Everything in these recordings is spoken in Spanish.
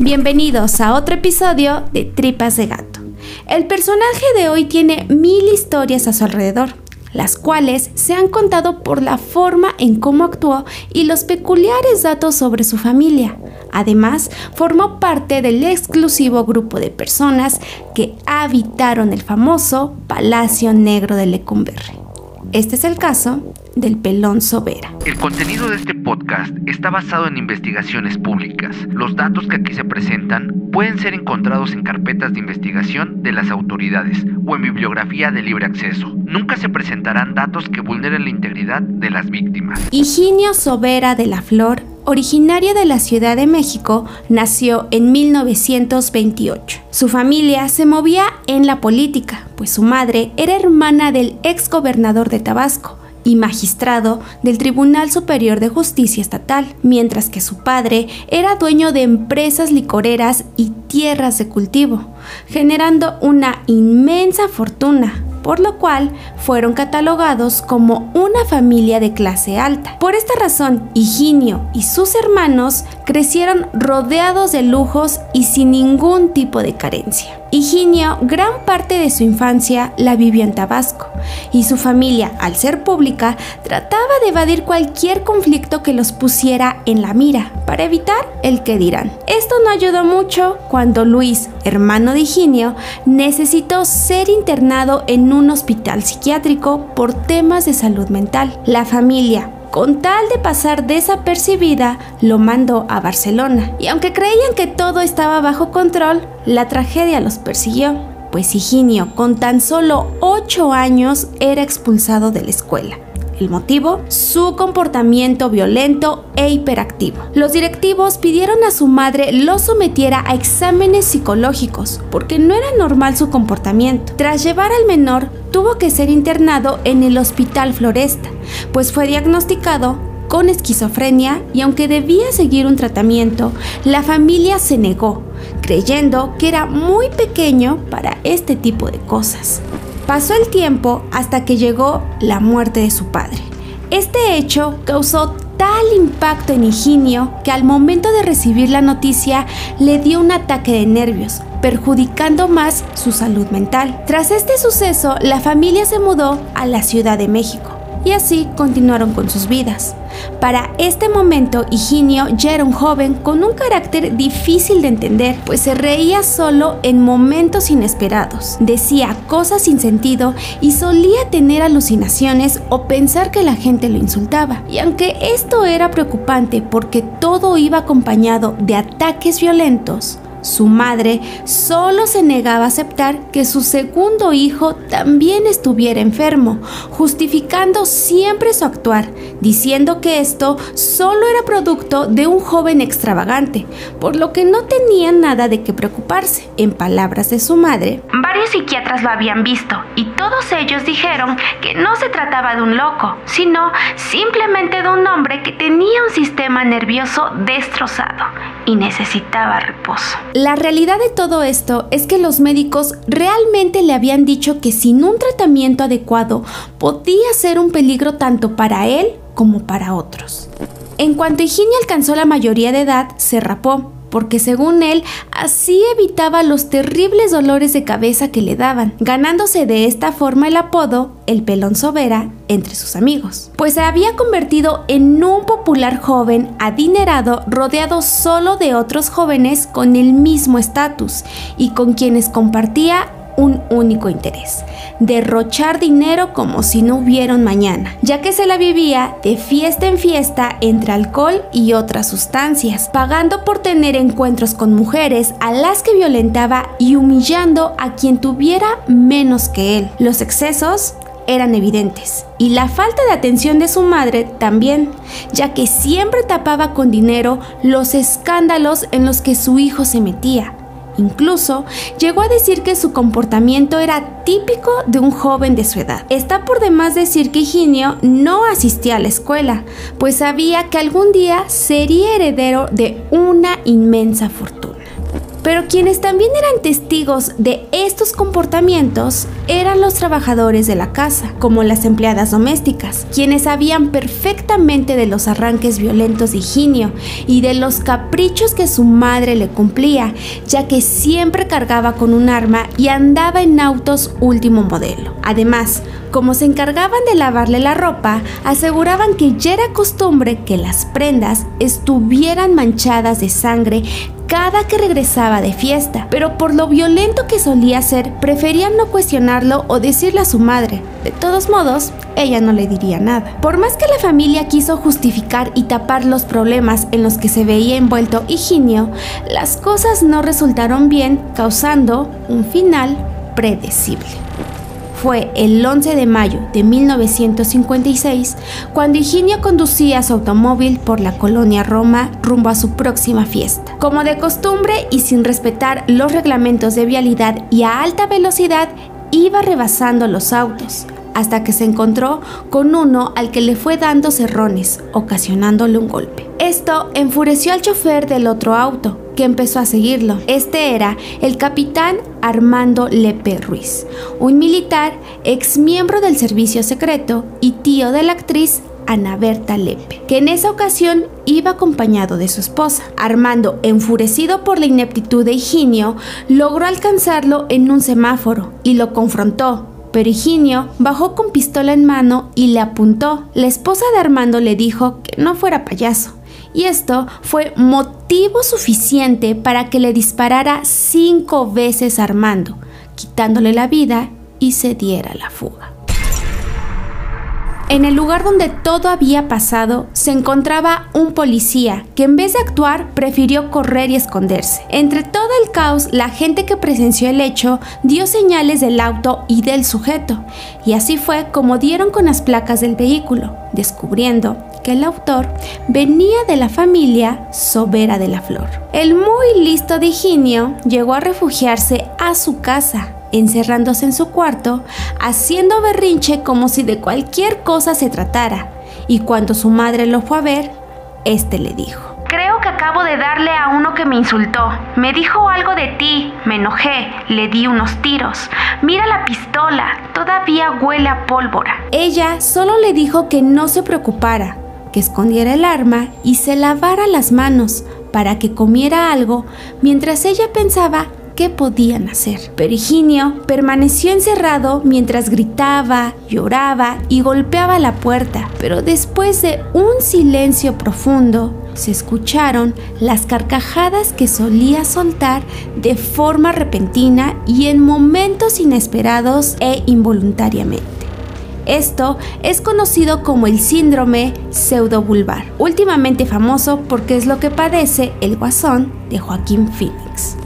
Bienvenidos a otro episodio de Tripas de Gato. El personaje de hoy tiene mil historias a su alrededor, las cuales se han contado por la forma en cómo actuó y los peculiares datos sobre su familia. Además, formó parte del exclusivo grupo de personas que habitaron el famoso Palacio Negro de Lecumberri. Este es el caso del pelón Sobera. El contenido de este podcast está basado en investigaciones públicas. Los datos que aquí se presentan pueden ser encontrados en carpetas de investigación de las autoridades o en bibliografía de libre acceso. Nunca se presentarán datos que vulneren la integridad de las víctimas. Higinio Sobera de la Flor, originario de la Ciudad de México, nació en 1928. Su familia se movía en la política, pues su madre era hermana del ex gobernador de Tabasco, y magistrado del Tribunal Superior de Justicia Estatal, mientras que su padre era dueño de empresas licoreras y tierras de cultivo, generando una inmensa fortuna por lo cual fueron catalogados como una familia de clase alta. Por esta razón, Higinio y sus hermanos crecieron rodeados de lujos y sin ningún tipo de carencia. Higinio gran parte de su infancia la vivió en Tabasco y su familia, al ser pública, trataba de evadir cualquier conflicto que los pusiera en la mira para evitar el que dirán. Esto no ayudó mucho cuando Luis, hermano de Higinio, necesitó ser internado en un hospital psiquiátrico por temas de salud mental. La familia, con tal de pasar desapercibida, lo mandó a Barcelona. Y aunque creían que todo estaba bajo control, la tragedia los persiguió, pues Higinio, con tan solo 8 años, era expulsado de la escuela. El motivo, su comportamiento violento e hiperactivo. Los directivos pidieron a su madre lo sometiera a exámenes psicológicos porque no era normal su comportamiento. Tras llevar al menor, tuvo que ser internado en el Hospital Floresta, pues fue diagnosticado con esquizofrenia y aunque debía seguir un tratamiento, la familia se negó, creyendo que era muy pequeño para este tipo de cosas. Pasó el tiempo hasta que llegó la muerte de su padre. Este hecho causó tal impacto en Higinio que al momento de recibir la noticia le dio un ataque de nervios, perjudicando más su salud mental. Tras este suceso, la familia se mudó a la Ciudad de México y así continuaron con sus vidas. Para este momento, Higinio ya era un joven con un carácter difícil de entender, pues se reía solo en momentos inesperados, decía cosas sin sentido y solía tener alucinaciones o pensar que la gente lo insultaba. Y aunque esto era preocupante porque todo iba acompañado de ataques violentos, su madre solo se negaba a aceptar que su segundo hijo también estuviera enfermo, justificando siempre su actuar, diciendo que esto solo era producto de un joven extravagante, por lo que no tenía nada de qué preocuparse. En palabras de su madre, varios psiquiatras lo habían visto y todos ellos dijeron que no se trataba de un loco, sino simplemente de un hombre que tenía un sistema nervioso destrozado y necesitaba reposo. La realidad de todo esto es que los médicos realmente le habían dicho que sin un tratamiento adecuado podía ser un peligro tanto para él como para otros. En cuanto Higinio alcanzó la mayoría de edad, se rapó porque según él así evitaba los terribles dolores de cabeza que le daban, ganándose de esta forma el apodo el pelón sobera entre sus amigos, pues se había convertido en un popular joven adinerado rodeado solo de otros jóvenes con el mismo estatus y con quienes compartía un único interés, derrochar dinero como si no hubiera mañana, ya que se la vivía de fiesta en fiesta entre alcohol y otras sustancias, pagando por tener encuentros con mujeres a las que violentaba y humillando a quien tuviera menos que él. Los excesos eran evidentes. Y la falta de atención de su madre también, ya que siempre tapaba con dinero los escándalos en los que su hijo se metía. Incluso llegó a decir que su comportamiento era típico de un joven de su edad. Está por demás decir que Higinio no asistía a la escuela, pues sabía que algún día sería heredero de una inmensa fortuna. Pero quienes también eran testigos de estos comportamientos eran los trabajadores de la casa, como las empleadas domésticas, quienes sabían perfectamente de los arranques violentos de Higinio y de los caprichos que su madre le cumplía, ya que siempre cargaba con un arma y andaba en autos último modelo. Además, como se encargaban de lavarle la ropa, aseguraban que ya era costumbre que las prendas estuvieran manchadas de sangre cada que regresaba de fiesta, pero por lo violento que solía ser, preferían no cuestionarlo o decirle a su madre. De todos modos, ella no le diría nada. Por más que la familia quiso justificar y tapar los problemas en los que se veía envuelto Higinio, las cosas no resultaron bien, causando un final predecible. Fue el 11 de mayo de 1956 cuando Higinio conducía su automóvil por la colonia Roma rumbo a su próxima fiesta. Como de costumbre y sin respetar los reglamentos de vialidad y a alta velocidad, iba rebasando los autos hasta que se encontró con uno al que le fue dando cerrones, ocasionándole un golpe. Esto enfureció al chofer del otro auto, que empezó a seguirlo. Este era el capitán Armando Lepe Ruiz, un militar ex miembro del servicio secreto y tío de la actriz Ana Berta Lepe, que en esa ocasión iba acompañado de su esposa. Armando, enfurecido por la ineptitud de Higinio, logró alcanzarlo en un semáforo y lo confrontó, pero Higinio bajó con pistola en mano y le apuntó. La esposa de Armando le dijo que no fuera payaso y esto fue motivo suficiente para que le disparara cinco veces a Armando, quitándole la vida y se diera la fuga. En el lugar donde todo había pasado se encontraba un policía que en vez de actuar prefirió correr y esconderse. Entre todo el caos, la gente que presenció el hecho dio señales del auto y del sujeto, y así fue como dieron con las placas del vehículo, descubriendo que el autor venía de la familia Sobera de la Flor. El muy listo de Higinio llegó a refugiarse a su casa encerrándose en su cuarto, haciendo berrinche como si de cualquier cosa se tratara. Y cuando su madre lo fue a ver, este le dijo. Creo que acabo de darle a uno que me insultó. Me dijo algo de ti. Me enojé. Le di unos tiros. Mira la pistola. Todavía huele a pólvora. Ella solo le dijo que no se preocupara, que escondiera el arma y se lavara las manos para que comiera algo mientras ella pensaba qué podían hacer. Pero Higinio permaneció encerrado mientras gritaba, lloraba y golpeaba la puerta. Pero después de un silencio profundo, se escucharon las carcajadas que solía soltar de forma repentina y en momentos inesperados e involuntariamente. Esto es conocido como el síndrome pseudobulbar, últimamente famoso porque es lo que padece el guasón de Joaquín Phoenix.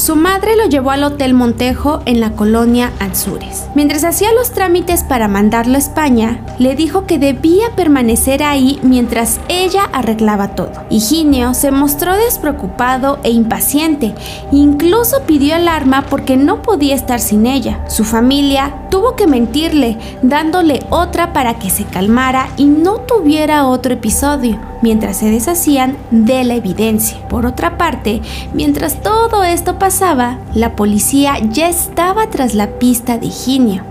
Su madre lo llevó al Hotel Montejo en la colonia Anzures. Mientras hacía los trámites para mandarlo a España, le dijo que debía permanecer ahí mientras ella arreglaba todo. Higinio se mostró despreocupado e impaciente, incluso pidió el arma porque no podía estar sin ella. Su familia tuvo que mentirle, dándole otra para que se calmara y no tuviera otro episodio, mientras se deshacían de la evidencia. Por otra parte, mientras todo esto pasaba, la policía ya estaba tras la pista de Higinio.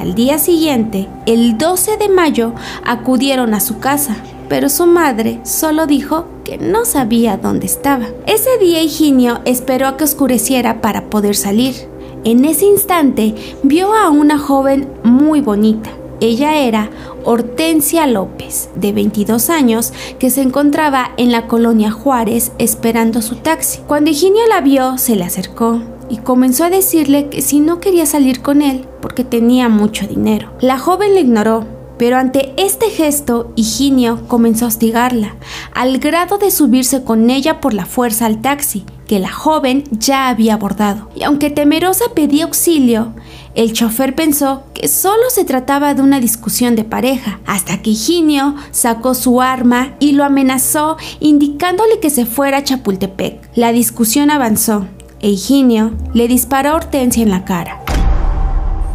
Al día siguiente, el 12 de mayo, acudieron a su casa, pero su madre solo dijo que no sabía dónde estaba. Ese día Higinio esperó a que oscureciera para poder salir. En ese instante vio a una joven muy bonita. Ella era Hortensia López, de 22 años, que se encontraba en la colonia Juárez esperando su taxi. Cuando Higinio la vio, se le acercó y comenzó a decirle que si no quería salir con él porque tenía mucho dinero. La joven le ignoró, pero ante este gesto, Higinio comenzó a hostigarla, al grado de subirse con ella por la fuerza al taxi, que la joven ya había abordado. Y aunque temerosa pedía auxilio, el chofer pensó que solo se trataba de una discusión de pareja, hasta que Higinio sacó su arma y lo amenazó indicándole que se fuera a Chapultepec. La discusión avanzó e Higinio le disparó a Hortensia en la cara.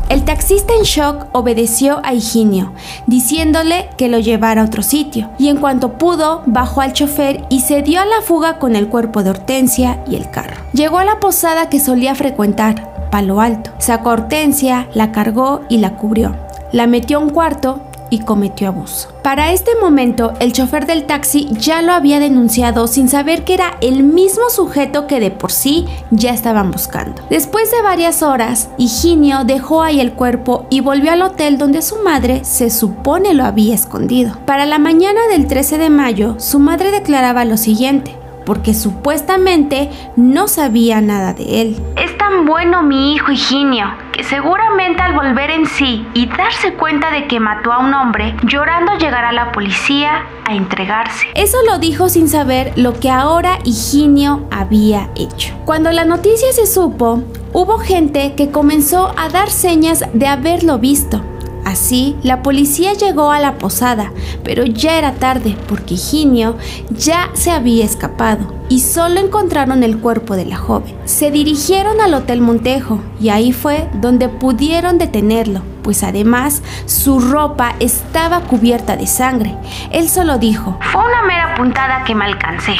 El taxista en shock obedeció a Higinio, diciéndole que lo llevara a otro sitio, y en cuanto pudo, bajó al chofer y se dio a la fuga con el cuerpo de Hortensia y el carro. Llegó a la posada que solía frecuentar, Palo Alto. Sacó a Hortensia, la cargó y la cubrió. La metió a un cuarto y cometió abuso. Para este momento, el chofer del taxi ya lo había denunciado sin saber que era el mismo sujeto que de por sí ya estaban buscando. Después de varias horas, Higinio dejó ahí el cuerpo y volvió al hotel donde su madre se supone lo había escondido. Para la mañana del 13 de mayo, su madre declaraba lo siguiente porque supuestamente no sabía nada de él. Es tan bueno mi hijo Higinio, seguramente al volver en sí y darse cuenta de que mató a un hombre, llorando llegará la policía a entregarse. Eso lo dijo sin saber lo que ahora Higinio había hecho. Cuando la noticia se supo, hubo gente que comenzó a dar señas de haberlo visto Así, la policía llegó a la posada, pero ya era tarde porque Higinio ya se había escapado y solo encontraron el cuerpo de la joven. Se dirigieron al Hotel Montejo y ahí fue donde pudieron detenerlo, pues además su ropa estaba cubierta de sangre. Él solo dijo, fue una mera puntada que me alcancé.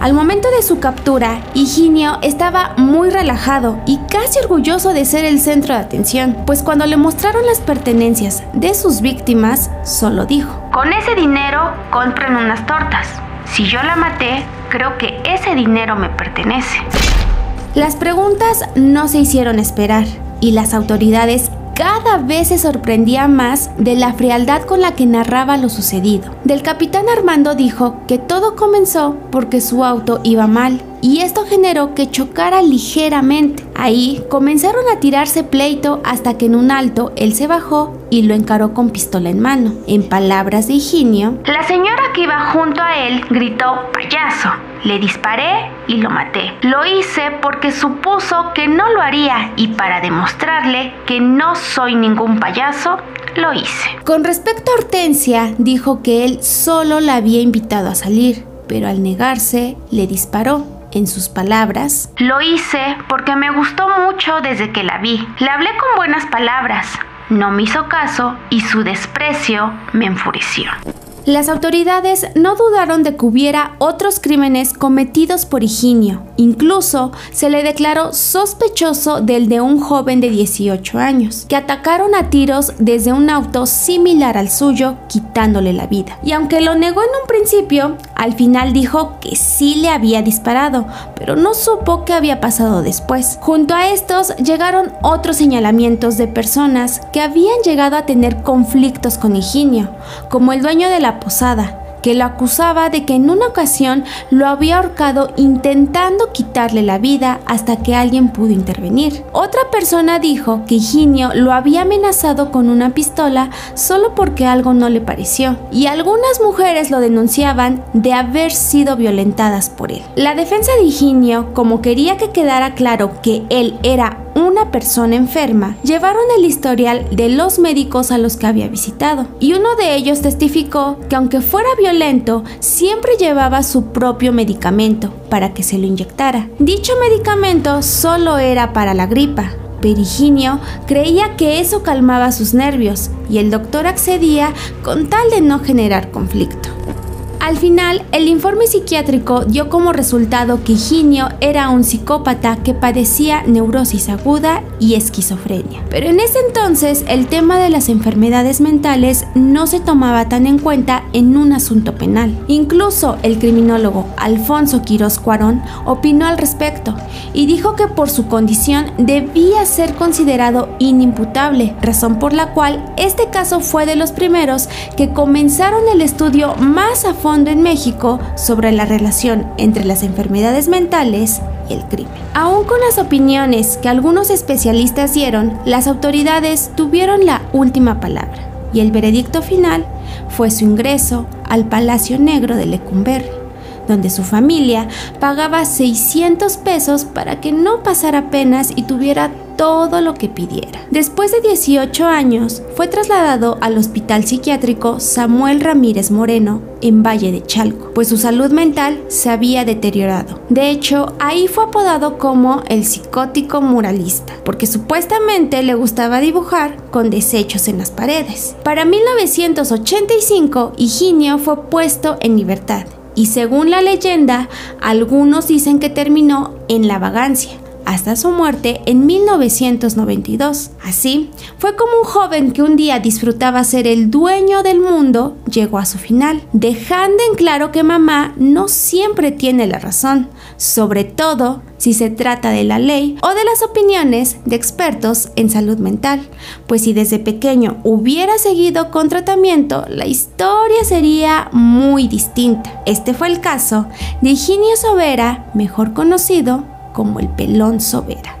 Al momento de su captura, Higinio estaba muy relajado y casi orgulloso de ser el centro de atención, pues cuando le mostraron las pertenencias de sus víctimas, solo dijo, Con ese dinero compren unas tortas. Si yo la maté, creo que ese dinero me pertenece. Las preguntas no se hicieron esperar y las autoridades cada vez se sorprendía más de la frialdad con la que narraba lo sucedido. Del capitán Armando dijo que todo comenzó porque su auto iba mal y esto generó que chocara ligeramente. Ahí comenzaron a tirarse pleito hasta que en un alto él se bajó y lo encaró con pistola en mano. En palabras de Higinio, la señora que iba junto a él gritó payaso. Le disparé y lo maté. Lo hice porque supuso que no lo haría y para demostrarle que no soy ningún payaso, lo hice. Con respecto a Hortensia, dijo que él solo la había invitado a salir, pero al negarse, le disparó. En sus palabras, Lo hice porque me gustó mucho desde que la vi. Le hablé con buenas palabras. No me hizo caso y su desprecio me enfureció. Las autoridades no dudaron de que hubiera otros crímenes cometidos por Higinio. Incluso se le declaró sospechoso del de un joven de 18 años, que atacaron a tiros desde un auto similar al suyo, quitándole la vida. Y aunque lo negó en un principio, al final dijo que sí le había disparado, pero no supo qué había pasado después. Junto a estos llegaron otros señalamientos de personas que habían llegado a tener conflictos con Higinio, como el dueño de la posada, que lo acusaba de que en una ocasión lo había ahorcado intentando quitarle la vida hasta que alguien pudo intervenir. Otra persona dijo que Higinio lo había amenazado con una pistola solo porque algo no le pareció, y algunas mujeres lo denunciaban de haber sido violentadas por él. La defensa de Higinio, como quería que quedara claro que él era una persona enferma, llevaron el historial de los médicos a los que había visitado, y uno de ellos testificó que aunque fuera violento, siempre llevaba su propio medicamento para que se lo inyectara. Dicho medicamento solo era para la gripa, Periginio creía que eso calmaba sus nervios y el doctor accedía con tal de no generar conflicto. Al final, el informe psiquiátrico dio como resultado que Higinio era un psicópata que padecía neurosis aguda y esquizofrenia. Pero en ese entonces, el tema de las enfermedades mentales no se tomaba tan en cuenta en un asunto penal. Incluso el criminólogo Alfonso Quirós Cuarón opinó al respecto y dijo que por su condición debía ser considerado inimputable, razón por la cual este caso fue de los primeros que comenzaron el estudio más a fondo en México sobre la relación entre las enfermedades mentales y el crimen. Aún con las opiniones que algunos especialistas dieron, las autoridades tuvieron la última palabra y el veredicto final fue su ingreso al Palacio Negro de Lecumberri, donde su familia pagaba 600 pesos para que no pasara penas y tuviera todo lo que pidiera. Después de 18 años, fue trasladado al Hospital Psiquiátrico Samuel Ramírez Moreno en Valle de Chalco, pues su salud mental se había deteriorado. De hecho, ahí fue apodado como el psicótico muralista, porque supuestamente le gustaba dibujar con desechos en las paredes. Para 1985, Higinio fue puesto en libertad y según la leyenda, algunos dicen que terminó en la vagancia hasta su muerte en 1992. Así, fue como un joven que un día disfrutaba ser el dueño del mundo llegó a su final, dejando en claro que mamá no siempre tiene la razón, sobre todo si se trata de la ley o de las opiniones de expertos en salud mental, pues si desde pequeño hubiera seguido con tratamiento, la historia sería muy distinta. Este fue el caso de Higinio Sobera, mejor conocido como el pelón sobera.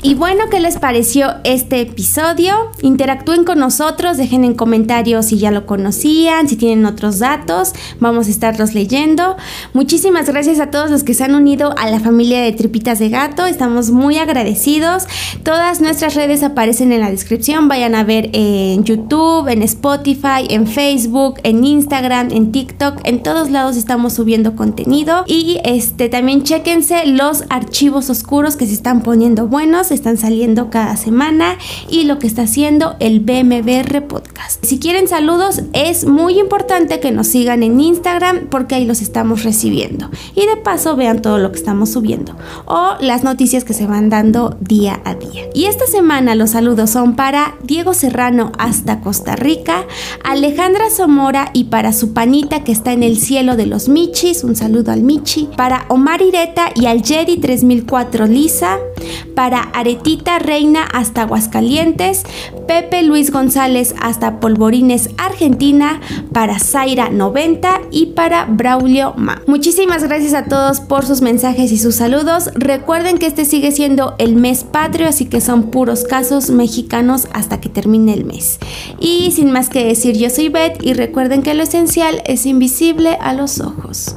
Y bueno, ¿qué les pareció este episodio? Interactúen con nosotros, dejen en comentarios si ya lo conocían, si tienen otros datos, vamos a estarlos leyendo. Muchísimas gracias a todos los que se han unido a la familia de Tripitas de Gato, estamos muy agradecidos. Todas nuestras redes aparecen en la descripción, vayan a ver en YouTube, en Spotify, en Facebook, en Instagram, en TikTok, en todos lados estamos subiendo contenido y este también chequense los archivos oscuros que se están poniendo buenos están saliendo cada semana y lo que está haciendo el BMBR Podcast. Si quieren saludos, es muy importante que nos sigan en Instagram porque ahí los estamos recibiendo. Y de paso vean todo lo que estamos subiendo o las noticias que se van dando día a día. Y esta semana los saludos son para Diego Serrano hasta Costa Rica, Alejandra Zamora y para su panita que está en el cielo de los Michis, un saludo al Michi, para Omar Ireta y al Jedi 3004 Lisa, para Aretita Reina hasta Aguascalientes, Pepe Luis González hasta Polvorines, Argentina, para Zaira 90 y para Braulio Ma. Muchísimas gracias a todos por sus mensajes y sus saludos. Recuerden que este sigue siendo el mes patrio, así que son puros casos mexicanos hasta que termine el mes. Y sin más que decir, yo soy Beth y recuerden que lo esencial es invisible a los ojos.